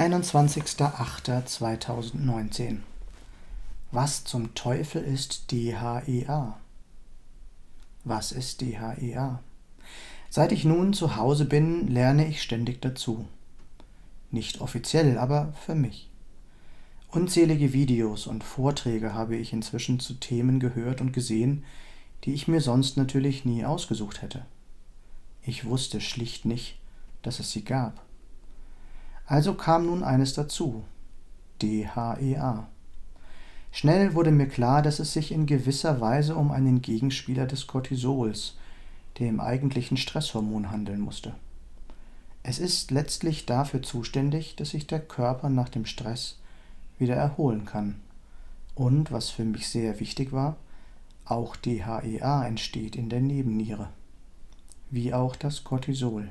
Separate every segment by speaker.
Speaker 1: 21.08.2019 Was zum Teufel ist DHEA? Was ist DHEA? Seit ich nun zu Hause bin, lerne ich ständig dazu. Nicht offiziell, aber für mich. Unzählige Videos und Vorträge habe ich inzwischen zu Themen gehört und gesehen, die ich mir sonst natürlich nie ausgesucht hätte. Ich wusste schlicht nicht, dass es sie gab. Also kam nun eines dazu, DHEA. Schnell wurde mir klar, dass es sich in gewisser Weise um einen Gegenspieler des Cortisols, dem eigentlichen Stresshormon, handeln musste. Es ist letztlich dafür zuständig, dass sich der Körper nach dem Stress wieder erholen kann. Und, was für mich sehr wichtig war, auch DHEA entsteht in der Nebenniere, wie auch das Cortisol.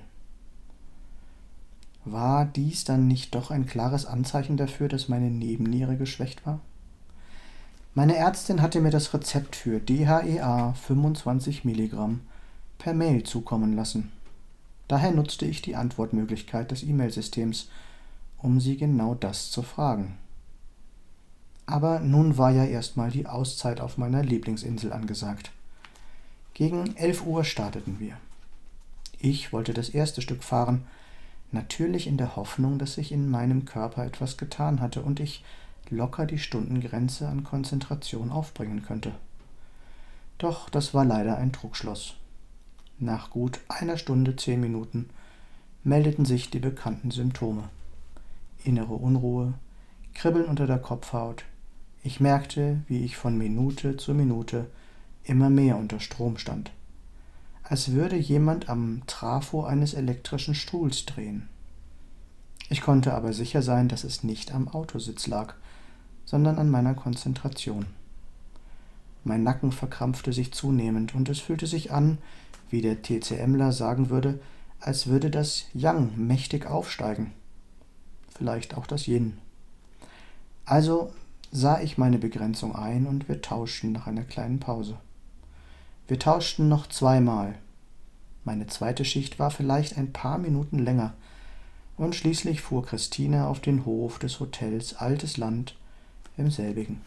Speaker 1: War dies dann nicht doch ein klares Anzeichen dafür, dass meine Nebenniere geschwächt war? Meine Ärztin hatte mir das Rezept für DHEA 25 Milligramm per Mail zukommen lassen. Daher nutzte ich die Antwortmöglichkeit des E-Mail-Systems, um sie genau das zu fragen. Aber nun war ja erstmal die Auszeit auf meiner Lieblingsinsel angesagt. Gegen 11 Uhr starteten wir. Ich wollte das erste Stück fahren, natürlich in der Hoffnung, dass sich in meinem Körper etwas getan hatte und ich locker die Stundengrenze an Konzentration aufbringen könnte. Doch das war leider ein Trugschluss. Nach gut einer Stunde zehn Minuten meldeten sich die bekannten Symptome. Innere Unruhe, Kribbeln unter der Kopfhaut. Ich merkte, wie ich von Minute zu Minute immer mehr unter Strom stand. Als würde jemand am Trafo eines elektrischen Stuhls drehen. Ich konnte aber sicher sein, dass es nicht am Autositz lag, sondern an meiner Konzentration. Mein Nacken verkrampfte sich zunehmend und es fühlte sich an, wie der TCMler sagen würde, als würde das Yang mächtig aufsteigen. Vielleicht auch das Yin. Also sah ich meine Begrenzung ein und wir tauschten nach einer kleinen Pause. Wir tauschten noch zweimal. Meine zweite Schicht war vielleicht ein paar Minuten länger, und schließlich fuhr Christine auf den Hof des Hotels Altes Land im selbigen.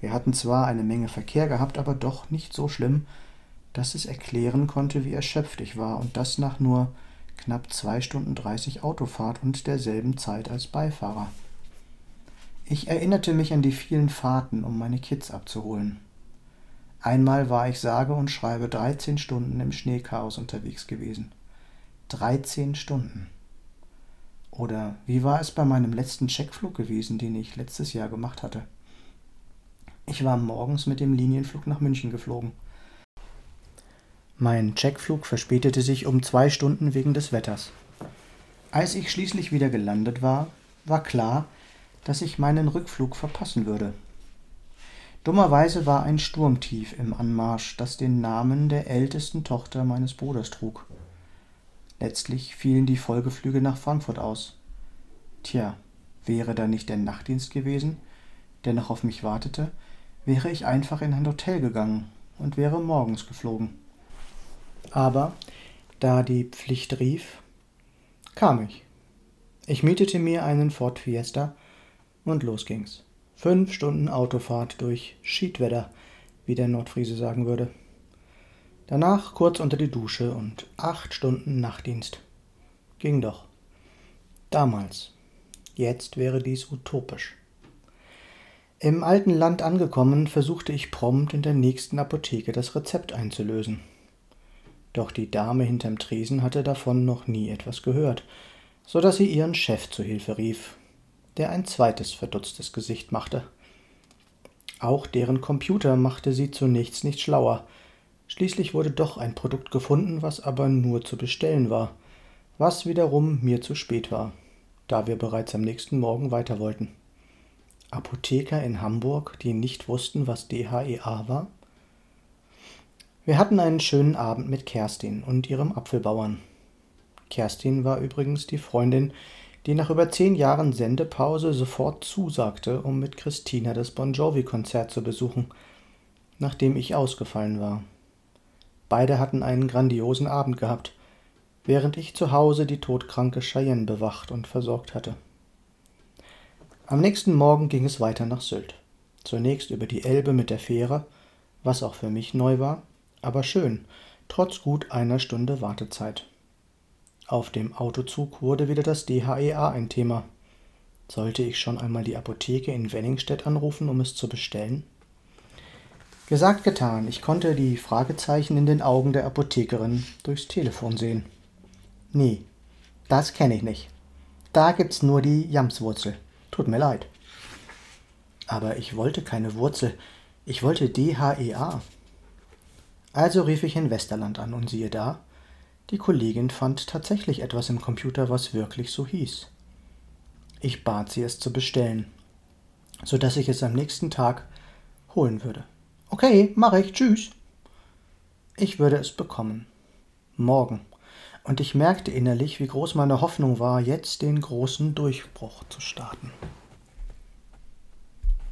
Speaker 1: Wir hatten zwar eine Menge Verkehr gehabt, aber doch nicht so schlimm, dass es erklären konnte, wie erschöpft ich war, und das nach nur knapp zwei Stunden dreißig Autofahrt und derselben Zeit als Beifahrer. Ich erinnerte mich an die vielen Fahrten, um meine Kids abzuholen. Einmal war ich sage und schreibe dreizehn Stunden im Schneechaos unterwegs gewesen. Dreizehn Stunden. Oder wie war es bei meinem letzten Checkflug gewesen, den ich letztes Jahr gemacht hatte? Ich war morgens mit dem Linienflug nach München geflogen. Mein Checkflug verspätete sich um zwei Stunden wegen des Wetters. Als ich schließlich wieder gelandet war, war klar, dass ich meinen Rückflug verpassen würde. Dummerweise war ein Sturmtief im Anmarsch, das den Namen der ältesten Tochter meines Bruders trug. Letztlich fielen die Folgeflüge nach Frankfurt aus. Tja, wäre da nicht der Nachtdienst gewesen, der noch auf mich wartete, wäre ich einfach in ein Hotel gegangen und wäre morgens geflogen. Aber da die Pflicht rief, kam ich. Ich mietete mir einen Ford Fiesta und los ging's. Fünf Stunden Autofahrt durch Schiedwetter, wie der Nordfriese sagen würde. Danach kurz unter die Dusche und acht Stunden Nachtdienst. Ging doch. Damals. Jetzt wäre dies utopisch. Im alten Land angekommen, versuchte ich prompt in der nächsten Apotheke das Rezept einzulösen. Doch die Dame hinterm Tresen hatte davon noch nie etwas gehört, so dass sie ihren Chef zu Hilfe rief, der ein zweites verdutztes Gesicht machte. Auch deren Computer machte sie zunächst nicht schlauer. Schließlich wurde doch ein Produkt gefunden, was aber nur zu bestellen war, was wiederum mir zu spät war, da wir bereits am nächsten Morgen weiter wollten. Apotheker in Hamburg, die nicht wussten, was DHEA war? Wir hatten einen schönen Abend mit Kerstin und ihrem Apfelbauern. Kerstin war übrigens die Freundin, die nach über zehn Jahren Sendepause sofort zusagte, um mit Christina das Bon Jovi-Konzert zu besuchen, nachdem ich ausgefallen war. Beide hatten einen grandiosen Abend gehabt. während ich zu Hause die todkranke Cheyenne bewacht und versorgt hatte. Am nächsten Morgen ging es weiter nach Sylt. Zunächst über die Elbe mit der Fähre, was auch für mich neu war, aber schön, trotz gut einer Stunde Wartezeit. Auf dem Autozug wurde wieder das DHEA ein Thema. Sollte ich schon einmal die Apotheke in Wenningstedt anrufen, um es zu bestellen? Gesagt, getan. Ich konnte die Fragezeichen in den Augen der Apothekerin durchs Telefon sehen. Nee, das kenne ich nicht. Da gibt's nur die Jamswurzel. Tut mir leid. Aber ich wollte keine Wurzel. Ich wollte DHEA. Also rief ich in Westerland an und siehe da, die Kollegin fand tatsächlich etwas im Computer, was wirklich so hieß. Ich bat sie, es zu bestellen, so dass ich es am nächsten Tag holen würde. Okay, mache ich. Tschüss. Ich würde es bekommen. Morgen. Und ich merkte innerlich, wie groß meine Hoffnung war, jetzt den großen Durchbruch zu starten.